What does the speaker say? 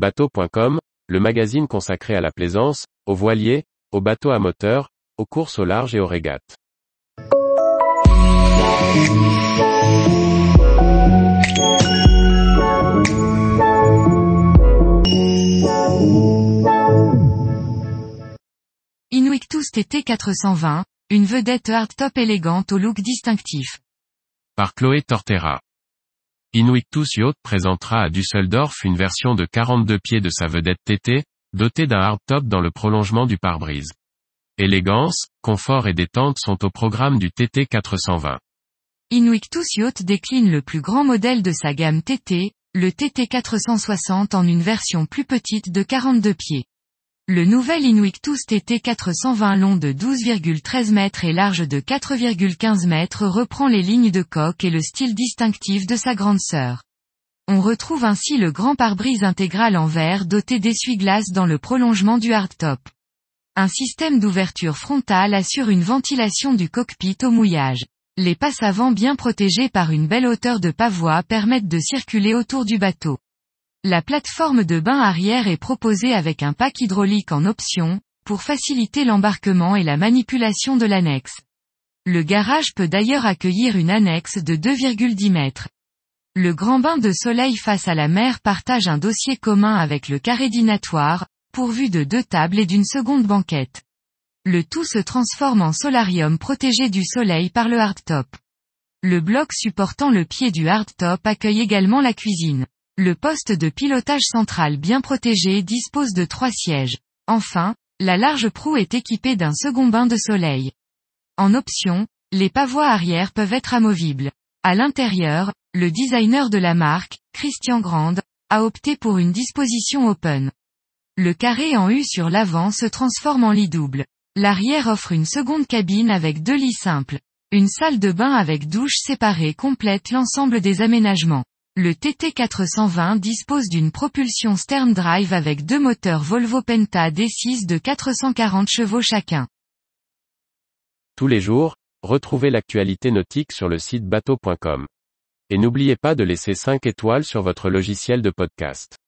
Bateau.com, le magazine consacré à la plaisance, aux voiliers, aux bateaux à moteur, aux courses au large et aux régates. Inuictus TT 420, une vedette hardtop élégante au look distinctif. Par Chloé Tortera. Inuictus Yacht présentera à Düsseldorf une version de 42 pieds de sa vedette TT, dotée d'un hardtop dans le prolongement du pare-brise. Élégance, confort et détente sont au programme du TT 420. Inuictus Yacht décline le plus grand modèle de sa gamme TT, le TT 460 en une version plus petite de 42 pieds. Le nouvel Inuictus TT 420 long de 12,13 mètres et large de 4,15 mètres reprend les lignes de coque et le style distinctif de sa grande sœur. On retrouve ainsi le grand pare-brise intégral en verre doté d'essuie-glace dans le prolongement du hardtop. Un système d'ouverture frontale assure une ventilation du cockpit au mouillage. Les passes avant bien protégées par une belle hauteur de pavois permettent de circuler autour du bateau. La plateforme de bain arrière est proposée avec un pack hydraulique en option, pour faciliter l'embarquement et la manipulation de l'annexe. Le garage peut d'ailleurs accueillir une annexe de 2,10 mètres. Le grand bain de soleil face à la mer partage un dossier commun avec le carré dînatoire, pourvu de deux tables et d'une seconde banquette. Le tout se transforme en solarium protégé du soleil par le hardtop. Le bloc supportant le pied du hardtop accueille également la cuisine. Le poste de pilotage central bien protégé dispose de trois sièges. Enfin, la large proue est équipée d'un second bain de soleil. En option, les pavois arrière peuvent être amovibles. À l'intérieur, le designer de la marque, Christian Grand, a opté pour une disposition open. Le carré en U sur l'avant se transforme en lit double. L'arrière offre une seconde cabine avec deux lits simples. Une salle de bain avec douche séparée complète l'ensemble des aménagements. Le TT420 dispose d'une propulsion stern drive avec deux moteurs Volvo Penta D6 de 440 chevaux chacun. Tous les jours, retrouvez l'actualité nautique sur le site bateau.com. Et n'oubliez pas de laisser 5 étoiles sur votre logiciel de podcast.